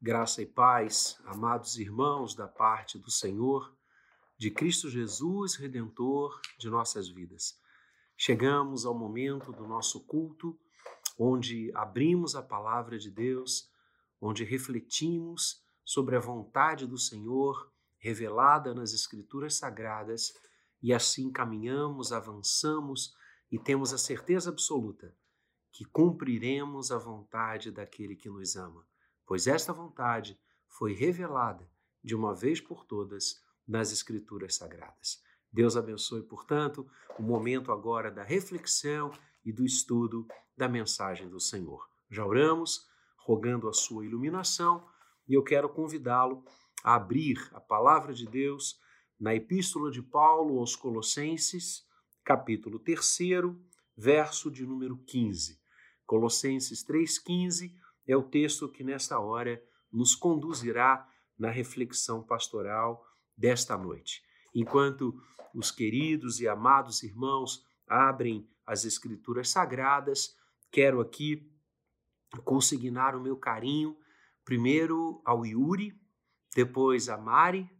Graça e paz, amados irmãos, da parte do Senhor, de Cristo Jesus, redentor de nossas vidas. Chegamos ao momento do nosso culto, onde abrimos a palavra de Deus, onde refletimos sobre a vontade do Senhor revelada nas Escrituras Sagradas e assim caminhamos, avançamos e temos a certeza absoluta que cumpriremos a vontade daquele que nos ama pois esta vontade foi revelada de uma vez por todas nas Escrituras Sagradas. Deus abençoe, portanto, o momento agora da reflexão e do estudo da mensagem do Senhor. Já oramos, rogando a sua iluminação, e eu quero convidá-lo a abrir a palavra de Deus na Epístola de Paulo aos Colossenses, capítulo 3, verso de número 15. Colossenses 3,15 é o texto que nesta hora nos conduzirá na reflexão pastoral desta noite. Enquanto os queridos e amados irmãos abrem as Escrituras Sagradas, quero aqui consignar o meu carinho, primeiro ao Yuri, depois a Mari,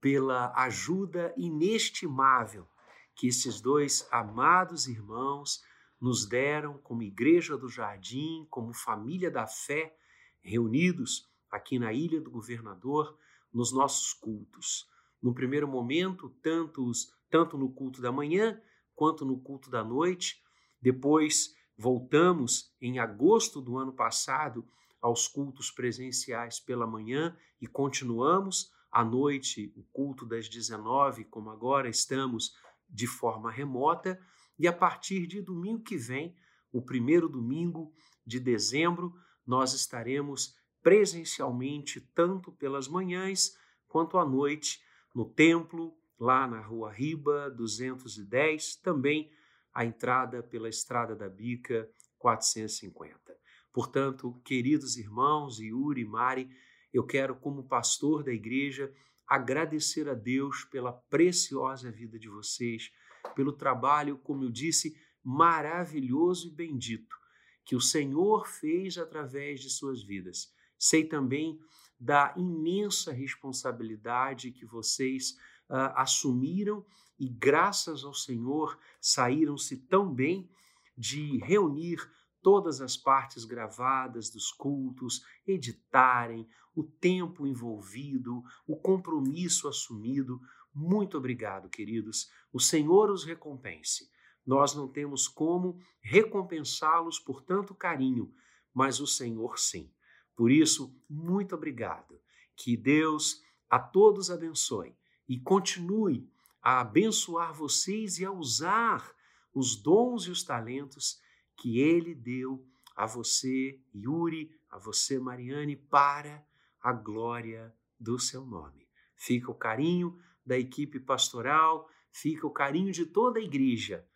pela ajuda inestimável que esses dois amados irmãos nos deram como Igreja do Jardim, como família da fé, reunidos aqui na Ilha do Governador, nos nossos cultos. No primeiro momento, tantos, tanto no culto da manhã quanto no culto da noite. Depois voltamos em agosto do ano passado aos cultos presenciais pela manhã e continuamos à noite o culto das 19, como agora estamos de forma remota. E a partir de domingo que vem, o primeiro domingo de dezembro, nós estaremos presencialmente, tanto pelas manhãs quanto à noite, no templo, lá na Rua Riba 210, também a entrada pela Estrada da Bica 450. Portanto, queridos irmãos, Yuri e Mari, eu quero, como pastor da igreja, agradecer a Deus pela preciosa vida de vocês pelo trabalho, como eu disse, maravilhoso e bendito que o Senhor fez através de suas vidas. Sei também da imensa responsabilidade que vocês uh, assumiram e, graças ao Senhor, saíram-se tão bem de reunir todas as partes gravadas dos cultos, editarem, o tempo envolvido, o compromisso assumido, muito obrigado, queridos. O Senhor os recompense. Nós não temos como recompensá-los por tanto carinho, mas o Senhor sim. Por isso, muito obrigado. Que Deus a todos abençoe e continue a abençoar vocês e a usar os dons e os talentos que Ele deu a você, Yuri, a você, Mariane, para a glória do seu nome. Fica o carinho da equipe pastoral, fica o carinho de toda a igreja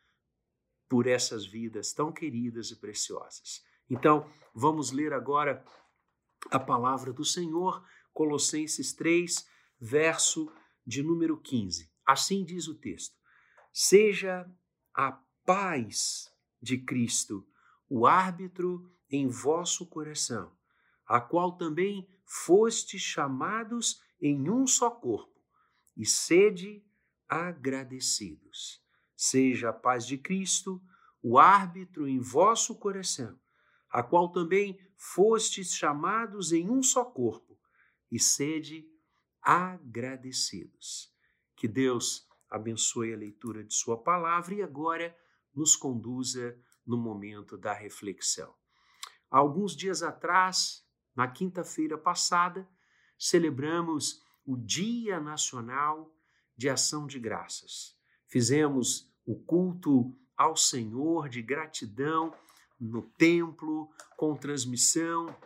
por essas vidas tão queridas e preciosas. Então, vamos ler agora a palavra do Senhor, Colossenses 3, verso de número 15. Assim diz o texto: Seja a paz de Cristo o árbitro em vosso coração, a qual também fostes chamados em um só corpo e sede agradecidos. Seja a paz de Cristo o árbitro em vosso coração, a qual também fostes chamados em um só corpo, e sede agradecidos. Que Deus abençoe a leitura de Sua palavra e agora nos conduza no momento da reflexão. Alguns dias atrás, na quinta-feira passada, celebramos o Dia Nacional de Ação de Graças. Fizemos o culto ao Senhor de gratidão no templo, com transmissão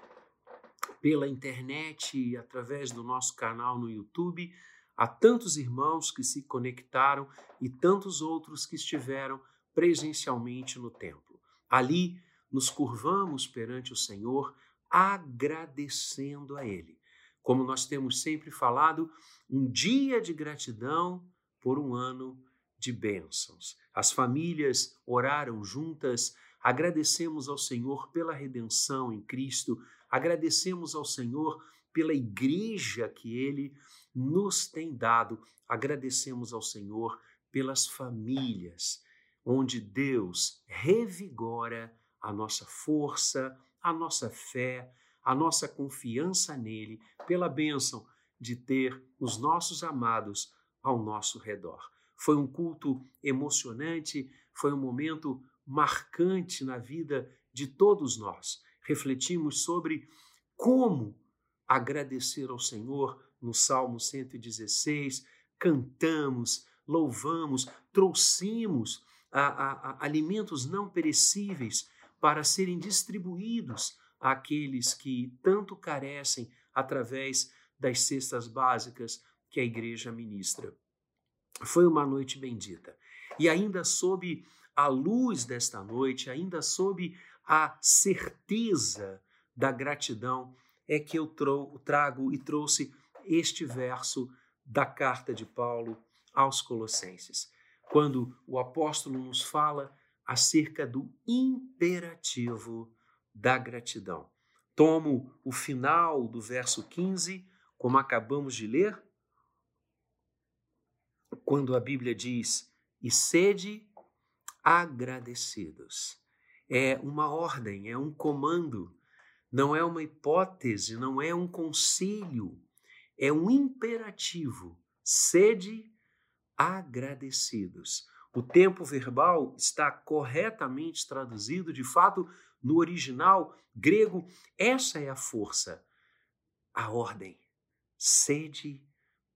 pela internet e através do nosso canal no YouTube. Há tantos irmãos que se conectaram e tantos outros que estiveram presencialmente no templo. Ali nos curvamos perante o Senhor, agradecendo a Ele como nós temos sempre falado, um dia de gratidão por um ano de bênçãos. As famílias oraram juntas, agradecemos ao Senhor pela redenção em Cristo, agradecemos ao Senhor pela igreja que Ele nos tem dado, agradecemos ao Senhor pelas famílias, onde Deus revigora a nossa força, a nossa fé, a nossa confiança nele, pela bênção de ter os nossos amados ao nosso redor. Foi um culto emocionante, foi um momento marcante na vida de todos nós. Refletimos sobre como agradecer ao Senhor no Salmo 116, cantamos, louvamos, trouxemos a, a, a alimentos não perecíveis para serem distribuídos àqueles que tanto carecem através das cestas básicas que a igreja ministra. Foi uma noite bendita. E ainda sob a luz desta noite, ainda sob a certeza da gratidão, é que eu trago e trouxe este verso da carta de Paulo aos Colossenses, quando o apóstolo nos fala acerca do imperativo da gratidão. Tomo o final do verso 15, como acabamos de ler, quando a Bíblia diz: e sede agradecidos. É uma ordem, é um comando, não é uma hipótese, não é um conselho, é um imperativo. Sede agradecidos. O tempo verbal está corretamente traduzido, de fato, no original grego, essa é a força, a ordem. Sede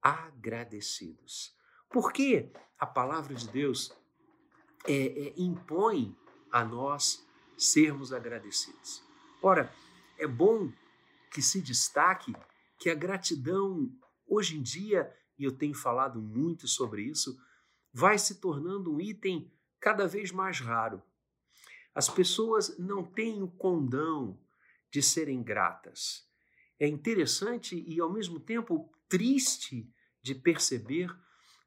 agradecidos. Por que a palavra de Deus é, é, impõe a nós sermos agradecidos? Ora, é bom que se destaque que a gratidão, hoje em dia, e eu tenho falado muito sobre isso, vai se tornando um item cada vez mais raro. As pessoas não têm o condão de serem gratas. É interessante e, ao mesmo tempo, triste de perceber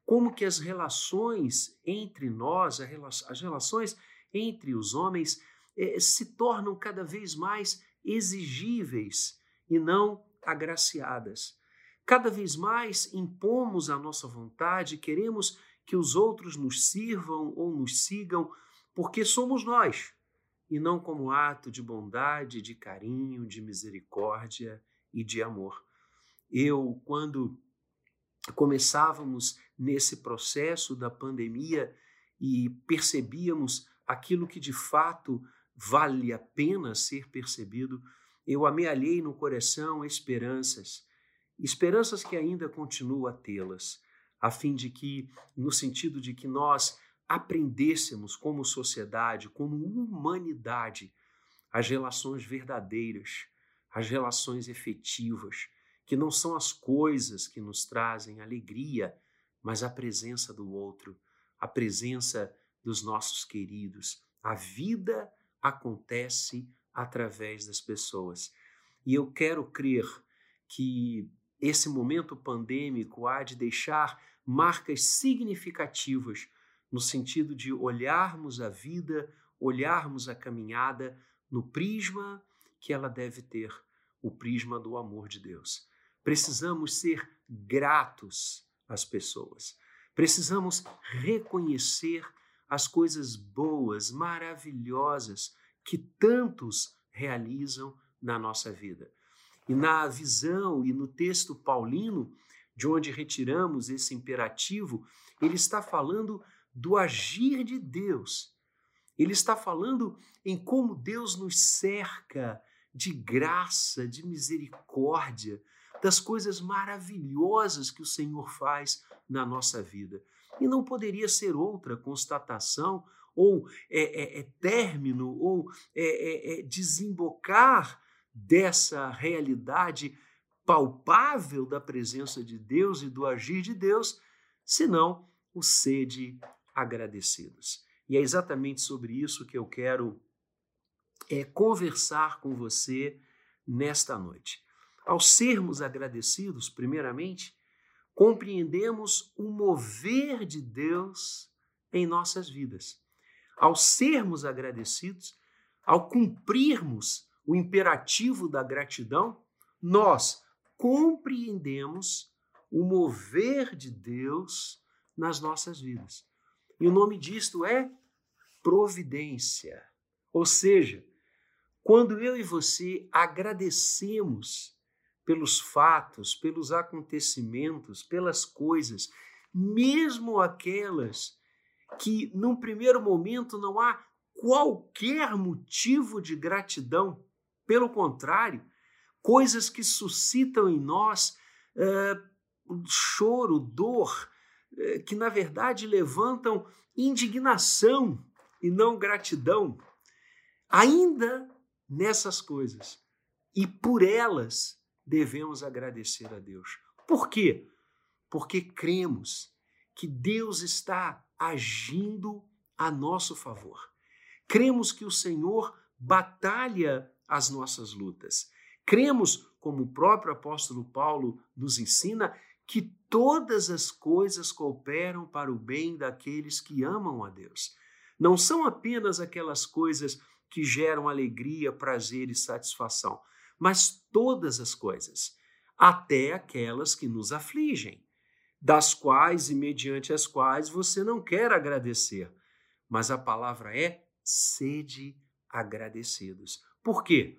como que as relações entre nós, as relações entre os homens, eh, se tornam cada vez mais exigíveis e não agraciadas. Cada vez mais impomos a nossa vontade, queremos que os outros nos sirvam ou nos sigam, porque somos nós, e não como ato de bondade, de carinho, de misericórdia e de amor. Eu, quando começávamos nesse processo da pandemia e percebíamos aquilo que de fato vale a pena ser percebido, eu amealhei no coração esperanças, esperanças que ainda continuo a tê-las, a fim de que, no sentido de que nós aprendêssemos como sociedade, como humanidade, as relações verdadeiras, as relações efetivas, que não são as coisas que nos trazem alegria, mas a presença do outro, a presença dos nossos queridos. A vida acontece através das pessoas. E eu quero crer que esse momento pandêmico há de deixar marcas significativas no sentido de olharmos a vida, olharmos a caminhada no prisma que ela deve ter, o prisma do amor de Deus. Precisamos ser gratos às pessoas. Precisamos reconhecer as coisas boas, maravilhosas que tantos realizam na nossa vida. E na visão e no texto paulino, de onde retiramos esse imperativo, ele está falando do agir de Deus. Ele está falando em como Deus nos cerca de graça, de misericórdia, das coisas maravilhosas que o Senhor faz na nossa vida. E não poderia ser outra constatação ou é, é, é término ou é, é, é desembocar dessa realidade palpável da presença de Deus e do agir de Deus, senão o sede agradecidos. E é exatamente sobre isso que eu quero é, conversar com você nesta noite. Ao sermos agradecidos, primeiramente, compreendemos o mover de Deus em nossas vidas. Ao sermos agradecidos, ao cumprirmos o imperativo da gratidão, nós compreendemos o mover de Deus nas nossas vidas. E o nome disto é providência. Ou seja, quando eu e você agradecemos pelos fatos, pelos acontecimentos, pelas coisas, mesmo aquelas que num primeiro momento não há qualquer motivo de gratidão, pelo contrário, coisas que suscitam em nós uh, choro, dor, uh, que na verdade levantam indignação e não gratidão. Ainda nessas coisas. E por elas devemos agradecer a Deus. Por quê? Porque cremos que Deus está agindo a nosso favor. Cremos que o Senhor batalha as nossas lutas. Cremos, como o próprio apóstolo Paulo nos ensina, que todas as coisas cooperam para o bem daqueles que amam a Deus. Não são apenas aquelas coisas que geram alegria, prazer e satisfação, mas todas as coisas, até aquelas que nos afligem, das quais e mediante as quais você não quer agradecer. Mas a palavra é sede agradecidos. Por quê?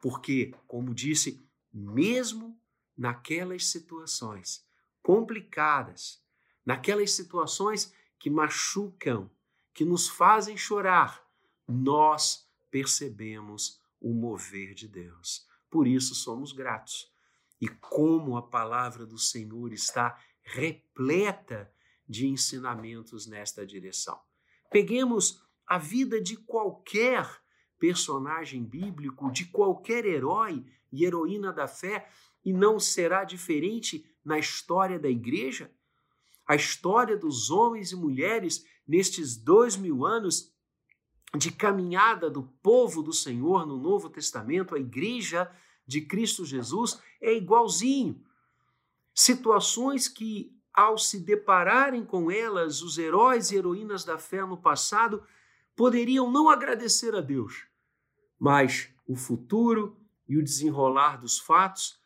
Porque, como disse, mesmo naquelas situações complicadas, naquelas situações que machucam, que nos fazem chorar, nós percebemos o mover de Deus. Por isso somos gratos. E como a palavra do Senhor está repleta de ensinamentos nesta direção. Peguemos a vida de qualquer personagem bíblico, de qualquer herói e heroína da fé, e não será diferente na história da igreja? A história dos homens e mulheres nestes dois mil anos de caminhada do povo do Senhor no Novo Testamento, a igreja de Cristo Jesus, é igualzinho. Situações que, ao se depararem com elas, os heróis e heroínas da fé no passado poderiam não agradecer a Deus, mas o futuro e o desenrolar dos fatos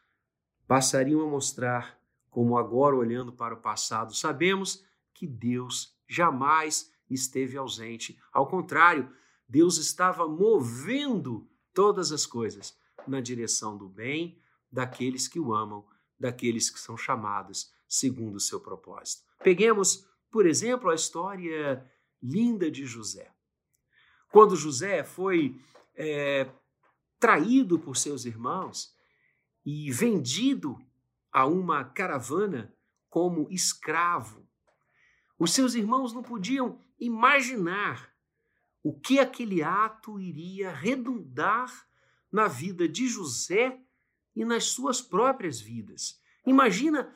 passariam a mostrar como agora olhando para o passado sabemos que Deus jamais esteve ausente. Ao contrário, Deus estava movendo todas as coisas na direção do bem daqueles que o amam, daqueles que são chamados segundo o seu propósito. Peguemos, por exemplo, a história linda de José. Quando José foi é, traído por seus irmãos e vendido a uma caravana como escravo, os seus irmãos não podiam imaginar o que aquele ato iria redundar na vida de José e nas suas próprias vidas. Imagina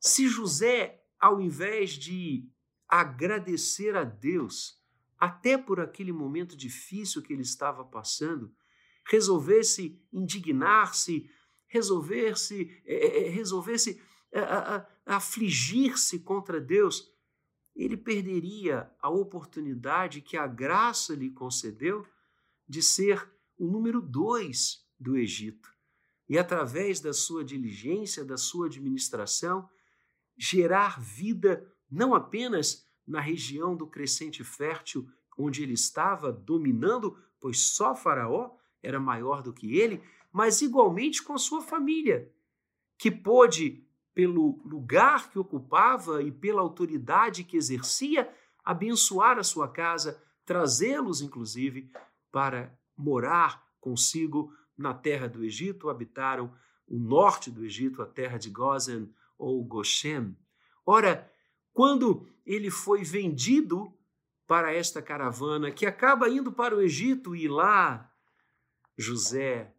se José, ao invés de agradecer a Deus, até por aquele momento difícil que ele estava passando, resolvesse indignar-se, resolver-se, é, resolvesse afligir-se contra Deus, ele perderia a oportunidade que a graça lhe concedeu de ser o número dois do Egito. E através da sua diligência, da sua administração, gerar vida não apenas na região do crescente fértil onde ele estava dominando, pois só Faraó era maior do que ele, mas igualmente com a sua família, que pôde pelo lugar que ocupava e pela autoridade que exercia, abençoar a sua casa, trazê-los, inclusive, para morar consigo na terra do Egito, habitaram o norte do Egito, a terra de Gozen ou Goshen. Ora, quando ele foi vendido para esta caravana que acaba indo para o Egito e lá José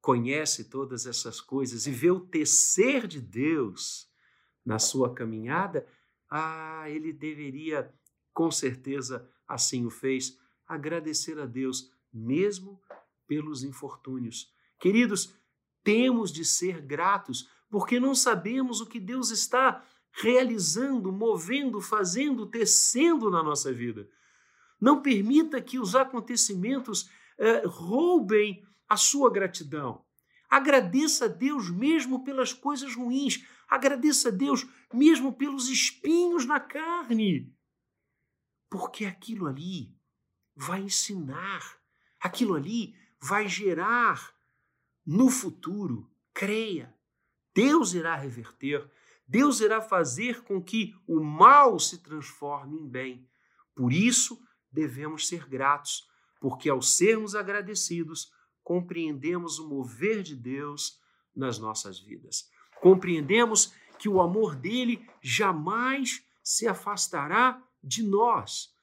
conhece todas essas coisas e vê o tecer de Deus na sua caminhada, ah, ele deveria, com certeza assim o fez, agradecer a Deus, mesmo pelos infortúnios. Queridos, temos de ser gratos, porque não sabemos o que Deus está realizando, movendo, fazendo, tecendo na nossa vida. Não permita que os acontecimentos eh, roubem a sua gratidão. Agradeça a Deus mesmo pelas coisas ruins. Agradeça a Deus mesmo pelos espinhos na carne. Porque aquilo ali vai ensinar, aquilo ali vai gerar no futuro. Creia, Deus irá reverter, Deus irá fazer com que o mal se transforme em bem. Por isso, devemos ser gratos, porque ao sermos agradecidos, compreendemos o mover de Deus nas nossas vidas. Compreendemos que o amor dele jamais se afastará de nós.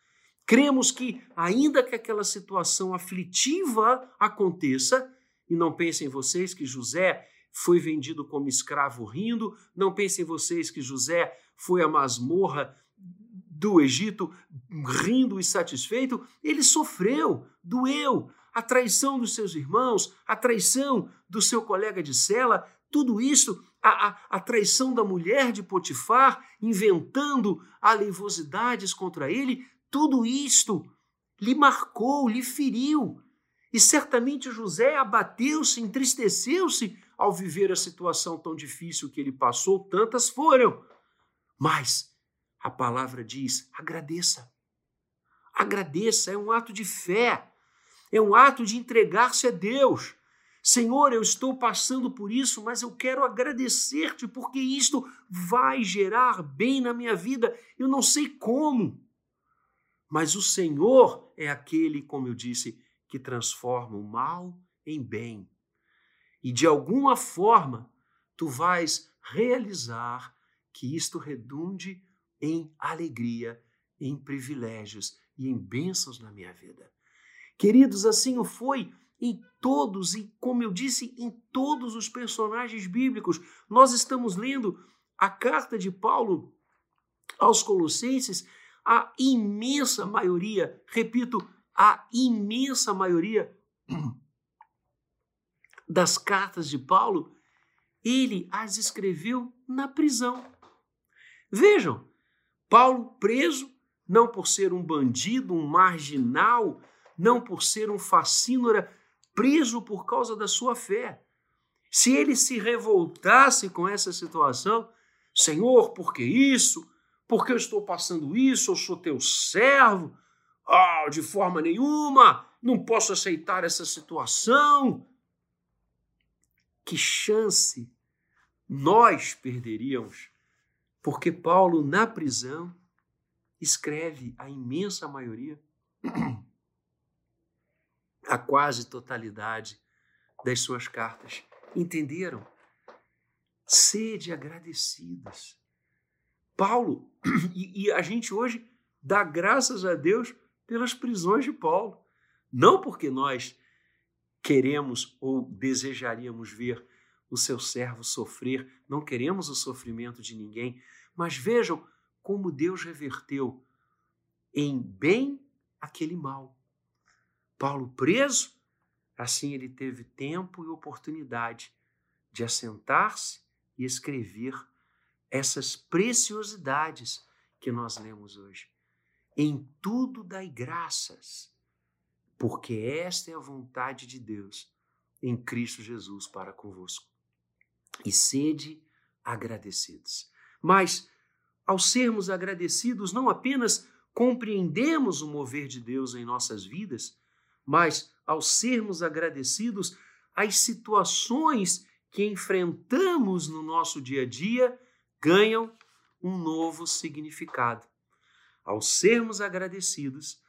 Cremos que, ainda que aquela situação aflitiva aconteça, e não pensem vocês que José foi vendido como escravo rindo, não pensem vocês que José foi à masmorra do Egito rindo e satisfeito, ele sofreu, doeu, a traição dos seus irmãos, a traição do seu colega de cela, tudo isso, a, a, a traição da mulher de Potifar, inventando aleivosidades contra ele, tudo isto lhe marcou, lhe feriu. E certamente José abateu-se, entristeceu-se ao viver a situação tão difícil que ele passou, tantas foram. Mas a palavra diz: agradeça. Agradeça, é um ato de fé, é um ato de entregar-se a Deus. Senhor, eu estou passando por isso, mas eu quero agradecer-te porque isto vai gerar bem na minha vida. Eu não sei como, mas o Senhor é aquele, como eu disse, que transforma o mal em bem. E de alguma forma, tu vais realizar que isto redunde em alegria, em privilégios e em bênçãos na minha vida. Queridos, assim o foi em todos, e como eu disse, em todos os personagens bíblicos. Nós estamos lendo a carta de Paulo aos Colossenses, a imensa maioria, repito, a imensa maioria das cartas de Paulo, ele as escreveu na prisão. Vejam, Paulo preso, não por ser um bandido, um marginal, não por ser um facínora, preso por causa da sua fé. Se ele se revoltasse com essa situação, Senhor, por que isso? Por que eu estou passando isso? Eu sou teu servo. Oh, de forma nenhuma, não posso aceitar essa situação. Que chance nós perderíamos, porque Paulo, na prisão, escreve a imensa maioria a quase totalidade das suas cartas. Entenderam? Sede agradecidos. Paulo, e, e, a gente hoje dá graças a Deus pelas prisões de Paulo. Não porque nós queremos ou desejaríamos ver o seu servo sofrer, não queremos o sofrimento de ninguém, mas vejam como Deus reverteu em bem aquele mal. Paulo preso, assim ele teve tempo e oportunidade de assentar-se e escrever essas preciosidades que nós lemos hoje. Em tudo dai graças, porque esta é a vontade de Deus em Cristo Jesus para convosco. E sede agradecidos. Mas, ao sermos agradecidos, não apenas compreendemos o mover de Deus em nossas vidas, mas ao sermos agradecidos, as situações que enfrentamos no nosso dia a dia ganham um novo significado. Ao sermos agradecidos,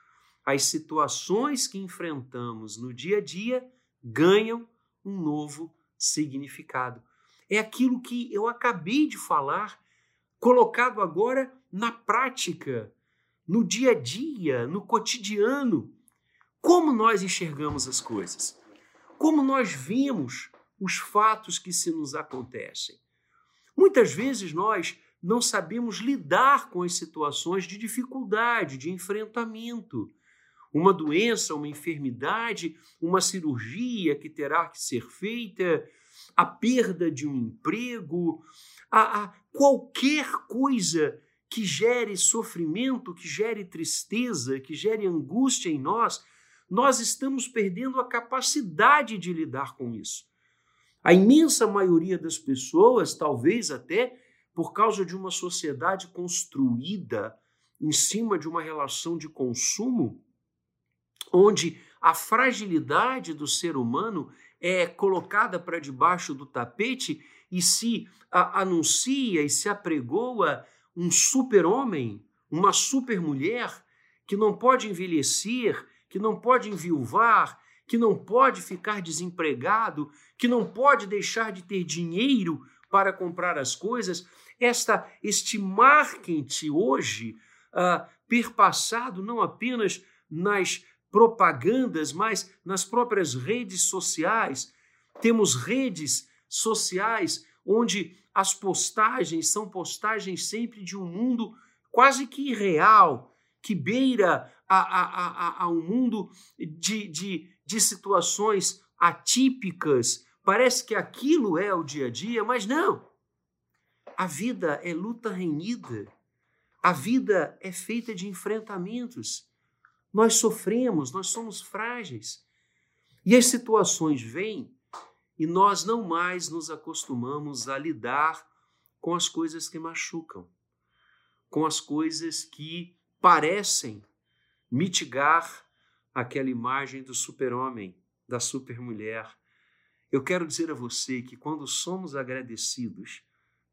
as situações que enfrentamos no dia a dia ganham um novo significado. É aquilo que eu acabei de falar, colocado agora na prática, no dia a dia, no cotidiano. Como nós enxergamos as coisas? Como nós vemos os fatos que se nos acontecem? Muitas vezes nós não sabemos lidar com as situações de dificuldade, de enfrentamento. Uma doença, uma enfermidade, uma cirurgia que terá que ser feita, a perda de um emprego, a, a qualquer coisa que gere sofrimento, que gere tristeza, que gere angústia em nós, nós estamos perdendo a capacidade de lidar com isso. A imensa maioria das pessoas, talvez até por causa de uma sociedade construída em cima de uma relação de consumo, onde a fragilidade do ser humano é colocada para debaixo do tapete e se anuncia e se apregoa um super-homem, uma super-mulher que não pode envelhecer, que não pode enviuvar, que não pode ficar desempregado, que não pode deixar de ter dinheiro para comprar as coisas. Esta, este marketing hoje, uh, perpassado não apenas nas propagandas, mas nas próprias redes sociais. Temos redes sociais onde as postagens são postagens sempre de um mundo quase que irreal, que beira a, a, a, a um mundo de, de, de situações atípicas. Parece que aquilo é o dia a dia, mas não. A vida é luta renhida. A vida é feita de enfrentamentos. Nós sofremos, nós somos frágeis. E as situações vêm e nós não mais nos acostumamos a lidar com as coisas que machucam, com as coisas que parecem mitigar aquela imagem do super-homem, da super-mulher. Eu quero dizer a você que quando somos agradecidos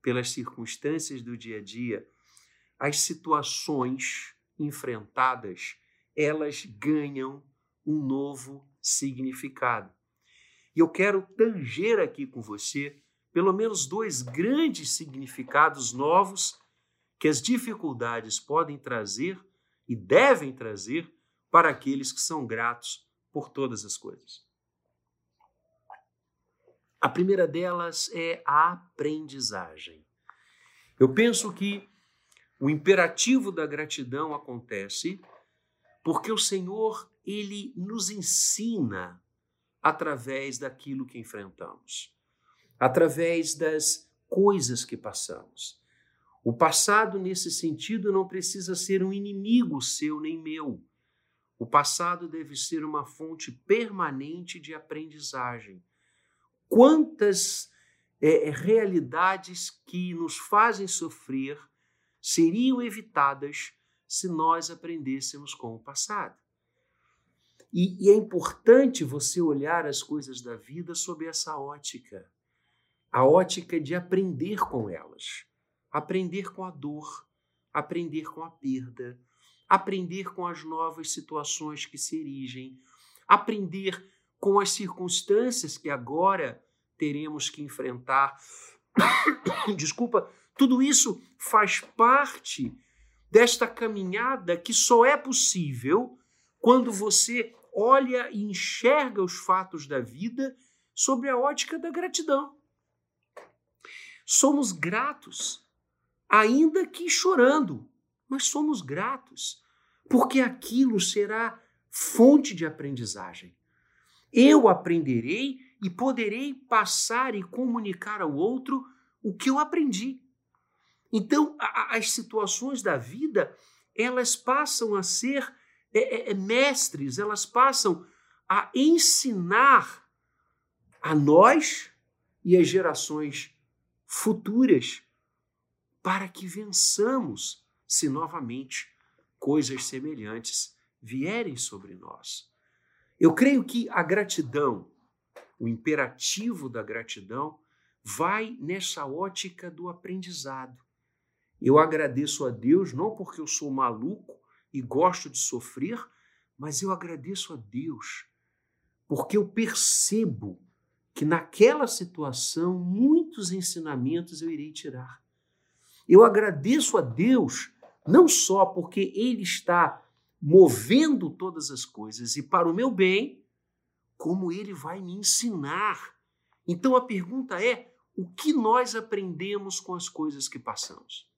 pelas circunstâncias do dia a dia, as situações enfrentadas, elas ganham um novo significado. E eu quero tanger aqui com você pelo menos dois grandes significados novos que as dificuldades podem trazer e devem trazer para aqueles que são gratos por todas as coisas. A primeira delas é a aprendizagem. Eu penso que o imperativo da gratidão acontece porque o Senhor, ele nos ensina através daquilo que enfrentamos, através das coisas que passamos. O passado, nesse sentido, não precisa ser um inimigo seu nem meu. O passado deve ser uma fonte permanente de aprendizagem. Quantas é, realidades que nos fazem sofrer seriam evitadas se nós aprendêssemos com o passado? E, e é importante você olhar as coisas da vida sob essa ótica a ótica de aprender com elas, aprender com a dor, aprender com a perda, aprender com as novas situações que se erigem, aprender com as circunstâncias que agora teremos que enfrentar. Desculpa, tudo isso faz parte desta caminhada que só é possível quando você olha e enxerga os fatos da vida sobre a ótica da gratidão. Somos gratos, ainda que chorando, mas somos gratos, porque aquilo será fonte de aprendizagem. Eu aprenderei e poderei passar e comunicar ao outro o que eu aprendi. Então, as situações da vida, elas passam a ser é, é, é, mestres, elas passam a ensinar a nós e as gerações futuras para que vençamos se novamente coisas semelhantes vierem sobre nós. Eu creio que a gratidão, o imperativo da gratidão, vai nessa ótica do aprendizado. Eu agradeço a Deus não porque eu sou maluco e gosto de sofrer, mas eu agradeço a Deus, porque eu percebo que naquela situação muitos ensinamentos eu irei tirar. Eu agradeço a Deus não só porque Ele está movendo todas as coisas e para o meu bem, como Ele vai me ensinar. Então a pergunta é: o que nós aprendemos com as coisas que passamos?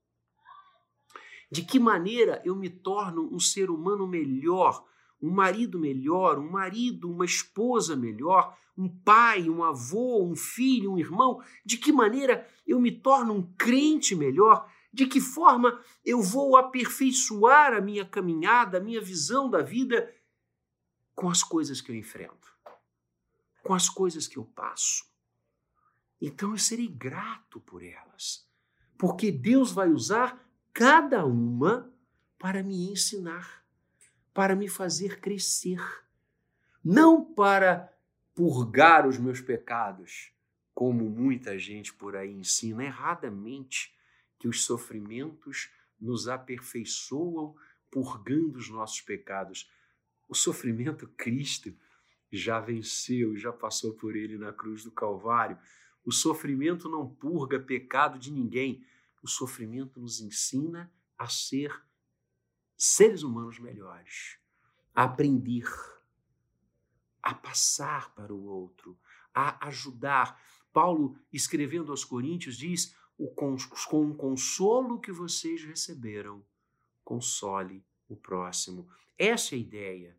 De que maneira eu me torno um ser humano melhor, um marido melhor, um marido, uma esposa melhor, um pai, um avô, um filho, um irmão? De que maneira eu me torno um crente melhor? De que forma eu vou aperfeiçoar a minha caminhada, a minha visão da vida com as coisas que eu enfrento, com as coisas que eu passo? Então eu serei grato por elas, porque Deus vai usar cada uma para me ensinar, para me fazer crescer, não para purgar os meus pecados, como muita gente por aí ensina erradamente que os sofrimentos nos aperfeiçoam purgando os nossos pecados. O sofrimento Cristo já venceu, já passou por ele na cruz do Calvário. O sofrimento não purga pecado de ninguém. O sofrimento nos ensina a ser seres humanos melhores, a aprender, a passar para o outro, a ajudar. Paulo, escrevendo aos Coríntios, diz: com o consolo que vocês receberam, console o próximo. Essa é a ideia.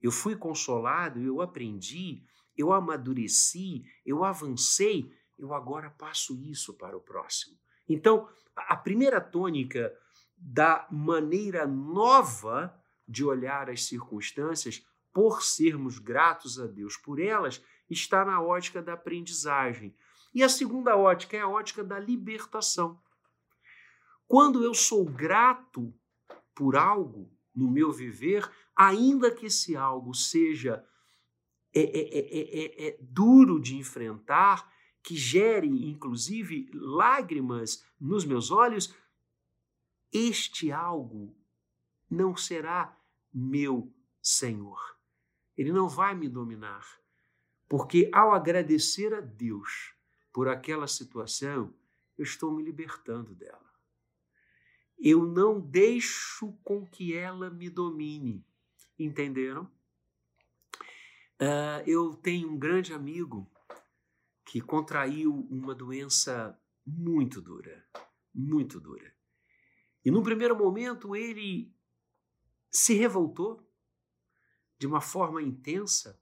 Eu fui consolado, eu aprendi, eu amadureci, eu avancei, eu agora passo isso para o próximo. Então, a primeira tônica da maneira nova de olhar as circunstâncias, por sermos gratos a Deus por elas, está na ótica da aprendizagem. E a segunda ótica é a ótica da libertação. Quando eu sou grato por algo no meu viver, ainda que esse algo seja é, é, é, é duro de enfrentar, que gere inclusive lágrimas nos meus olhos, este algo não será meu Senhor. Ele não vai me dominar. Porque ao agradecer a Deus por aquela situação, eu estou me libertando dela. Eu não deixo com que ela me domine. Entenderam? Uh, eu tenho um grande amigo que contraiu uma doença muito dura, muito dura. E num primeiro momento ele se revoltou de uma forma intensa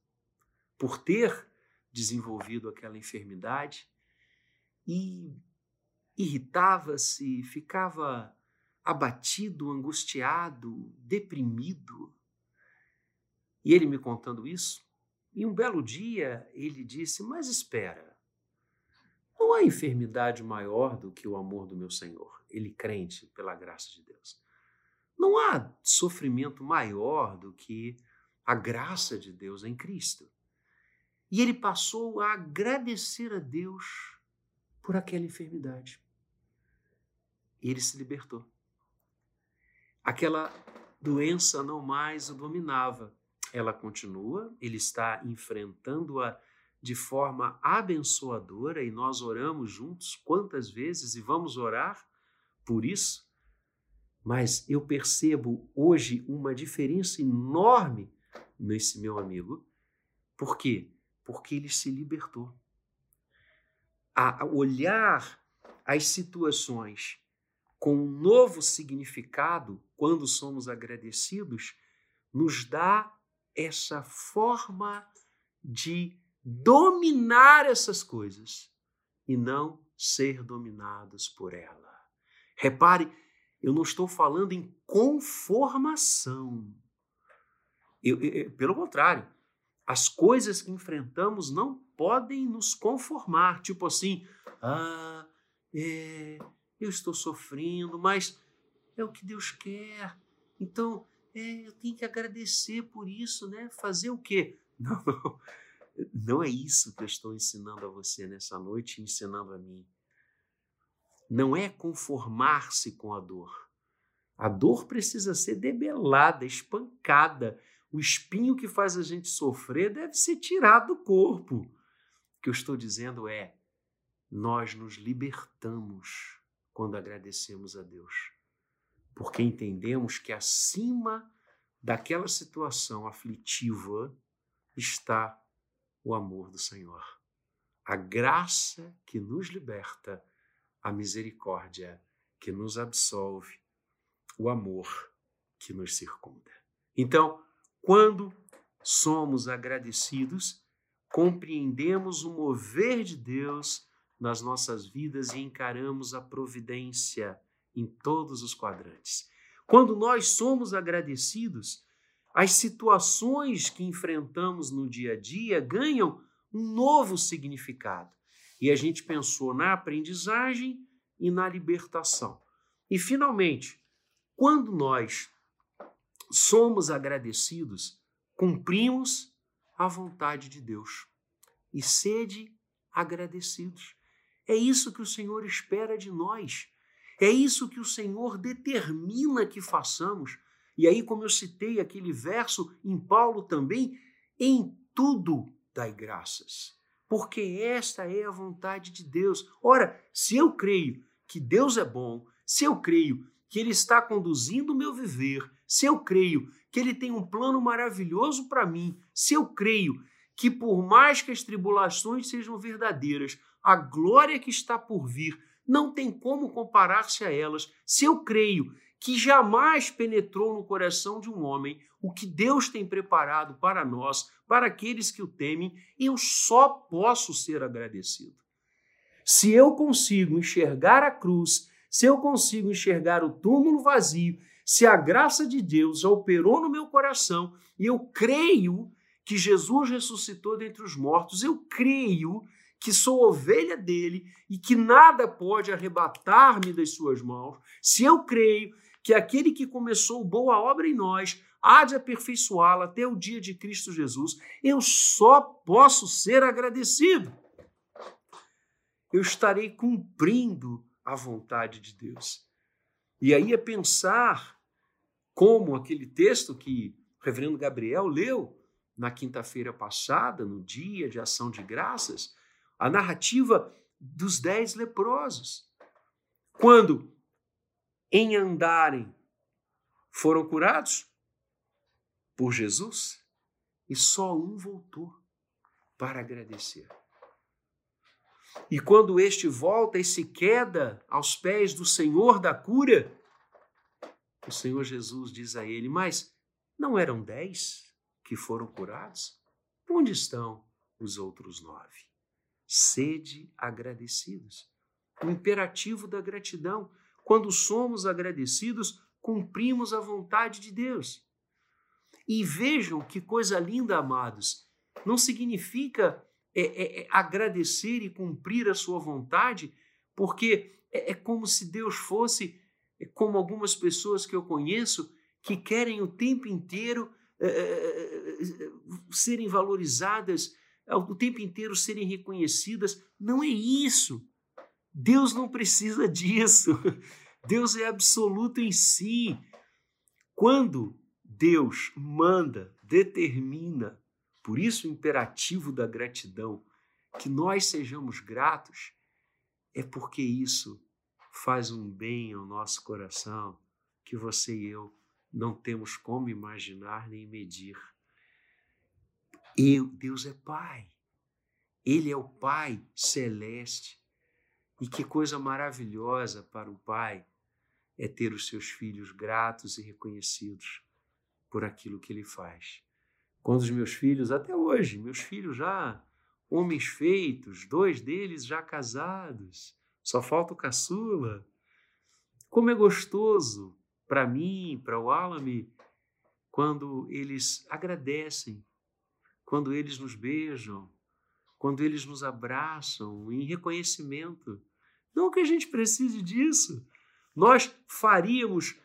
por ter desenvolvido aquela enfermidade e irritava-se, ficava abatido, angustiado, deprimido. E ele me contando isso, e um belo dia ele disse: Mas espera, não há enfermidade maior do que o amor do meu Senhor, ele crente pela graça de Deus. Não há sofrimento maior do que a graça de Deus em Cristo. E ele passou a agradecer a Deus por aquela enfermidade. E ele se libertou. Aquela doença não mais o dominava. Ela continua, ele está enfrentando-a de forma abençoadora e nós oramos juntos quantas vezes e vamos orar por isso. Mas eu percebo hoje uma diferença enorme nesse meu amigo. Por quê? Porque ele se libertou. A olhar as situações com um novo significado, quando somos agradecidos, nos dá essa forma de dominar essas coisas e não ser dominados por ela. Repare, eu não estou falando em conformação. Eu, eu, pelo contrário, as coisas que enfrentamos não podem nos conformar. Tipo assim, ah, é, eu estou sofrendo, mas é o que Deus quer. Então, é, eu tenho que agradecer por isso, né? Fazer o quê? Não, não. Não é isso que eu estou ensinando a você nessa noite, ensinando a mim. Não é conformar-se com a dor. A dor precisa ser debelada, espancada. O espinho que faz a gente sofrer deve ser tirado do corpo. O que eu estou dizendo é: nós nos libertamos quando agradecemos a Deus, porque entendemos que acima daquela situação aflitiva está o amor do Senhor. A graça que nos liberta, a misericórdia que nos absolve, o amor que nos circunda. Então, Quando somos agradecidos, compreendemos o mover de Deus nas nossas vidas e encaramos a providência em todos os quadrantes. Quando nós somos agradecidos, as situações que enfrentamos no dia a dia ganham um novo significado. E a gente pensou na aprendizagem e na libertação. E, finalmente, quando nós somos agradecidos, cumprimos a vontade de Deus. E sede agradecidos. É isso que o Senhor espera de nós. É isso que o Senhor determina que façamos. E aí, como eu citei aquele verso em Paulo também, em tudo dai graças, porque esta é a vontade de Deus. Ora, se eu creio que Deus é bom, se eu creio que Ele está conduzindo o meu viver, se eu creio que Ele tem um plano maravilhoso para mim, se eu creio que, por mais que as tribulações sejam verdadeiras, a glória que está por vir não tem como comparar-se a elas, se eu creio que jamais penetrou no coração de um homem o que Deus tem preparado para nós, para aqueles que o temem, eu só posso ser agradecido. Se eu consigo enxergar a cruz, se eu consigo enxergar o túmulo vazio, se a graça de Deus operou no meu coração e eu creio que Jesus ressuscitou dentre os mortos, eu creio que sou ovelha dele e que nada pode arrebatar-me das suas mãos, se eu creio que aquele que começou boa obra em nós há de aperfeiçoá-la até o dia de Cristo Jesus, eu só posso ser agradecido. Eu estarei cumprindo a vontade de Deus. E aí é pensar como aquele texto que o reverendo Gabriel leu na quinta-feira passada, no dia de ação de graças, a narrativa dos dez leprosos. Quando, em andarem, foram curados por Jesus e só um voltou para agradecer. E quando este volta e se queda aos pés do Senhor da cura, o Senhor Jesus diz a ele: Mas não eram dez que foram curados? Onde estão os outros nove? Sede agradecidos. O imperativo da gratidão. Quando somos agradecidos, cumprimos a vontade de Deus. E vejam que coisa linda, amados. Não significa é, é, é agradecer e cumprir a sua vontade, porque é, é como se Deus fosse é como algumas pessoas que eu conheço que querem o tempo inteiro é, serem valorizadas, o tempo inteiro serem reconhecidas. Não é isso. Deus não precisa disso. Deus é absoluto em si. Quando Deus manda, determina, por isso o imperativo da gratidão, que nós sejamos gratos, é porque isso faz um bem ao nosso coração que você e eu não temos como imaginar nem medir. Eu, Deus é Pai. Ele é o Pai celeste. E que coisa maravilhosa para o Pai é ter os seus filhos gratos e reconhecidos por aquilo que ele faz. Quando os meus filhos, até hoje, meus filhos já homens feitos, dois deles já casados, só falta o caçula. Como é gostoso para mim, para o Alame, quando eles agradecem, quando eles nos beijam, quando eles nos abraçam em reconhecimento. Não que a gente precise disso. Nós faríamos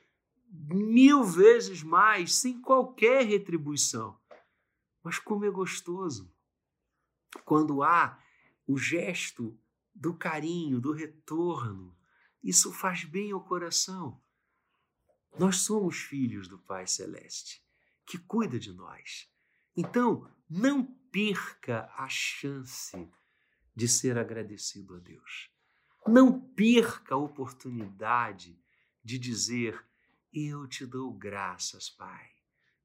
mil vezes mais, sem qualquer retribuição. Mas como é gostoso quando há o gesto do carinho, do retorno. Isso faz bem ao coração. Nós somos filhos do Pai Celeste, que cuida de nós. Então, não perca a chance de ser agradecido a Deus. Não perca a oportunidade de dizer: eu te dou graças, Pai.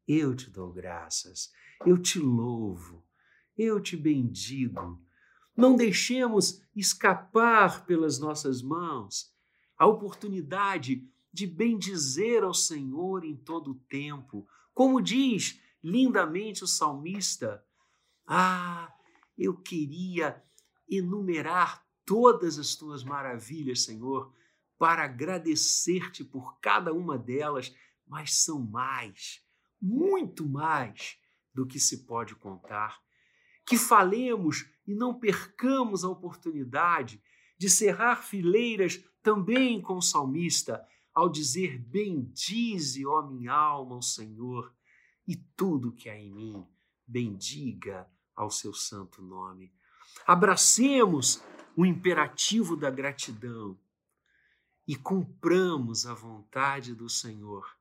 Eu te dou graças. Eu te louvo. Eu te bendigo. Não deixemos escapar pelas nossas mãos a oportunidade de bendizer ao Senhor em todo o tempo. Como diz lindamente o salmista. Ah, eu queria enumerar todas as tuas maravilhas, Senhor, para agradecer-te por cada uma delas, mas são mais, muito mais do que se pode contar. Que falemos e não percamos a oportunidade de cerrar fileiras também com o salmista, ao dizer: Bendize, ó minha alma, o Senhor, e tudo que há em mim, bendiga ao seu santo nome. Abracemos o imperativo da gratidão e cumpramos a vontade do Senhor,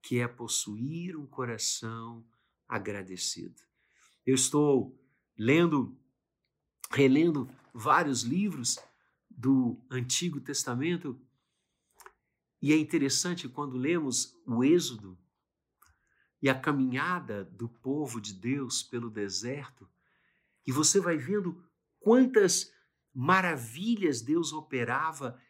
que é possuir um coração agradecido. Eu estou lendo, relendo vários livros do Antigo Testamento e é interessante quando lemos o Êxodo e a caminhada do povo de Deus pelo deserto, e você vai vendo quantas maravilhas Deus operava,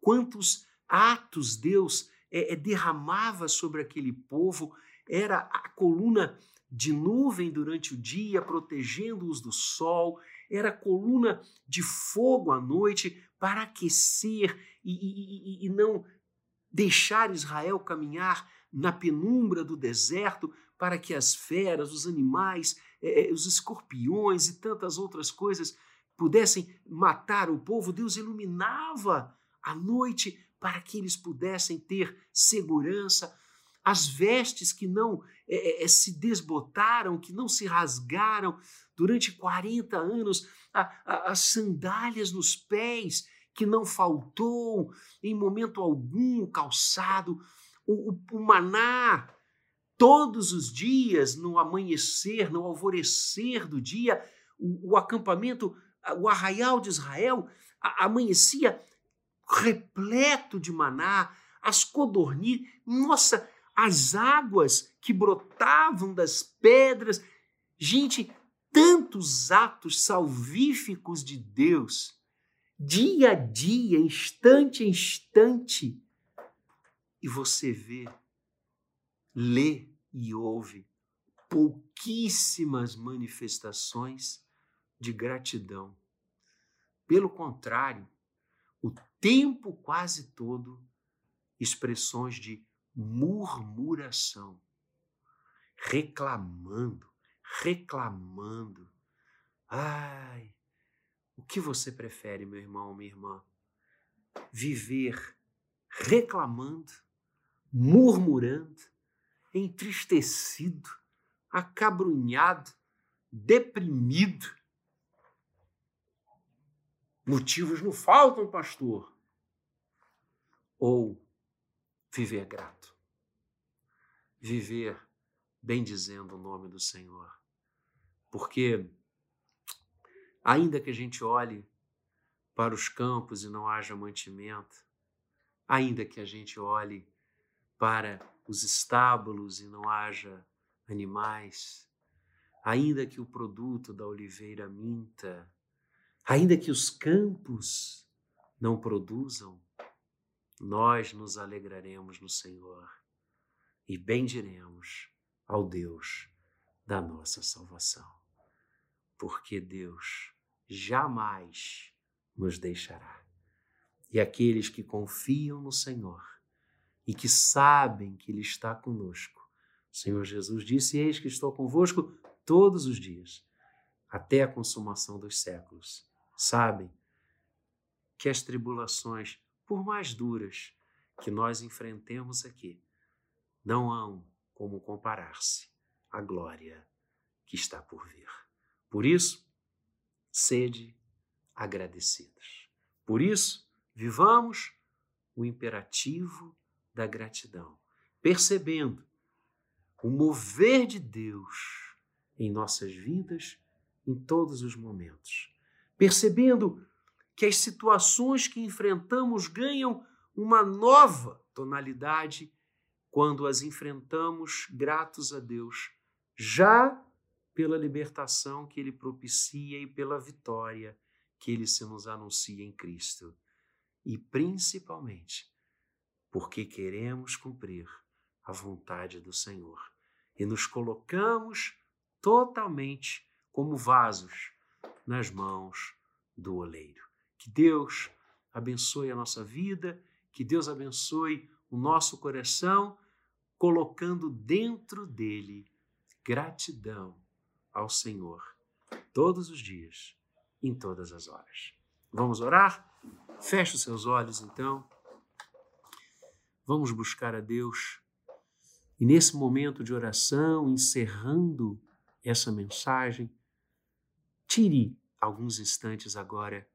quantos atos Deus é, é, derramava sobre aquele povo, era a coluna de nuvem durante o dia, protegendo-os do sol, era a coluna de fogo à noite para aquecer e, e, e não deixar Israel caminhar na penumbra do deserto para que as feras, os animais, eh, os escorpiões e tantas outras coisas pudessem matar o povo, Deus iluminava a noite para que eles pudessem ter segurança. As vestes que não é, é, se desbotaram, que não se rasgaram durante 40 anos, a, a, as sandálias nos pés, que não faltou em momento algum o calçado, o, o, o maná, todos os dias, no amanhecer, no alvorecer do dia, o, o acampamento o arraial de Israel amanhecia repleto de maná, as codornizes, nossa, as águas que brotavam das pedras. Gente, tantos atos salvíficos de Deus, dia a dia, instante a instante. E você vê, lê e ouve pouquíssimas manifestações de gratidão. Pelo contrário, o tempo quase todo, expressões de murmuração, reclamando, reclamando. Ai, o que você prefere, meu irmão, minha irmã? Viver reclamando, murmurando, entristecido, acabrunhado, deprimido, Motivos não faltam, pastor. Ou viver grato. Viver bendizendo o nome do Senhor. Porque, ainda que a gente olhe para os campos e não haja mantimento, ainda que a gente olhe para os estábulos e não haja animais, ainda que o produto da oliveira minta, Ainda que os campos não produzam, nós nos alegraremos no Senhor e bendiremos ao Deus da nossa salvação. Porque Deus jamais nos deixará. E aqueles que confiam no Senhor e que sabem que Ele está conosco, o Senhor Jesus disse: Eis que estou convosco todos os dias, até a consumação dos séculos sabem que as tribulações, por mais duras que nós enfrentemos aqui, não hão como comparar-se à glória que está por vir. Por isso, sede agradecidos. Por isso, vivamos o imperativo da gratidão, percebendo o mover de Deus em nossas vidas em todos os momentos percebendo que as situações que enfrentamos ganham uma nova tonalidade quando as enfrentamos gratos a Deus, já pela libertação que Ele propicia e pela vitória que Ele se nos anuncia em Cristo. E principalmente porque queremos cumprir a vontade do Senhor, e nos colocamos totalmente como vasos nas mãos do oleiro. Que Deus abençoe a nossa vida, que Deus abençoe o nosso coração, colocando dentro dele gratidão ao Senhor todos os dias, em todas as horas. Vamos orar? Feche os seus olhos então. Vamos buscar a Deus. E nesse momento de oração, encerrando essa mensagem, tire alguns instantes agora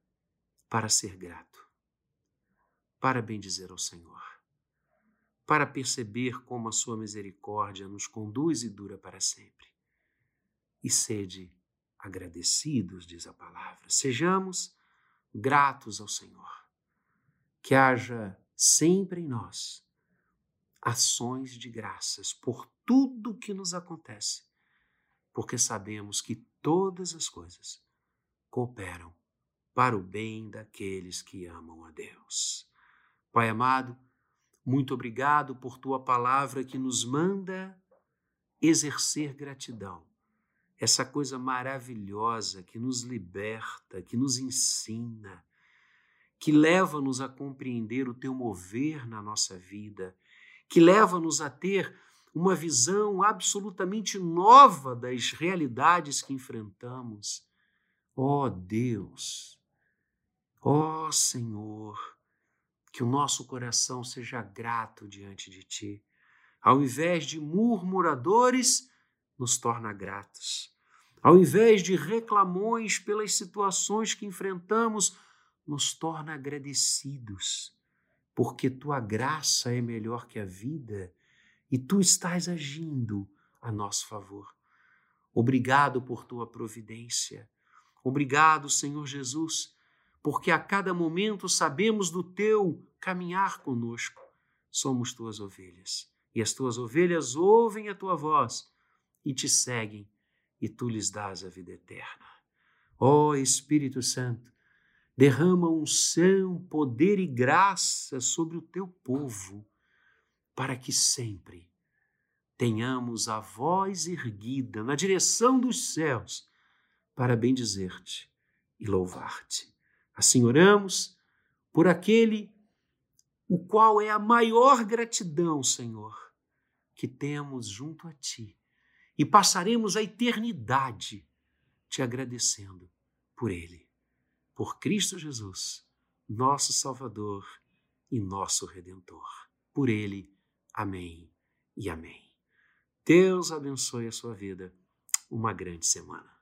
para ser grato, para bendizer ao Senhor, para perceber como a sua misericórdia nos conduz e dura para sempre. E sede agradecidos, diz a palavra. Sejamos gratos ao Senhor. Que haja sempre em nós ações de graças por tudo que nos acontece, porque sabemos que todas as coisas cooperam para o bem daqueles que amam a Deus. Pai amado, muito obrigado por tua palavra que nos manda exercer gratidão essa coisa maravilhosa que nos liberta, que nos ensina, que leva-nos a compreender o teu mover na nossa vida, que leva-nos a ter uma visão absolutamente nova das realidades que enfrentamos. Ó oh Deus, ó oh Senhor, que o nosso coração seja grato diante de Ti. Ao invés de murmuradores, nos torna gratos. Ao invés de reclamões pelas situações que enfrentamos, nos torna agradecidos, porque tua graça é melhor que a vida e tu estás agindo a nosso favor. Obrigado por tua providência. Obrigado, Senhor Jesus, porque a cada momento sabemos do teu caminhar conosco. Somos tuas ovelhas e as tuas ovelhas ouvem a tua voz e te seguem, e tu lhes dás a vida eterna. Ó oh, Espírito Santo, derrama unção, poder e graça sobre o teu povo, para que sempre tenhamos a voz erguida na direção dos céus para bendizer-te e louvar-te. Assim oramos por aquele o qual é a maior gratidão, Senhor, que temos junto a ti e passaremos a eternidade te agradecendo por Ele, por Cristo Jesus, nosso Salvador e nosso Redentor. Por Ele, amém e amém. Deus abençoe a sua vida. Uma grande semana.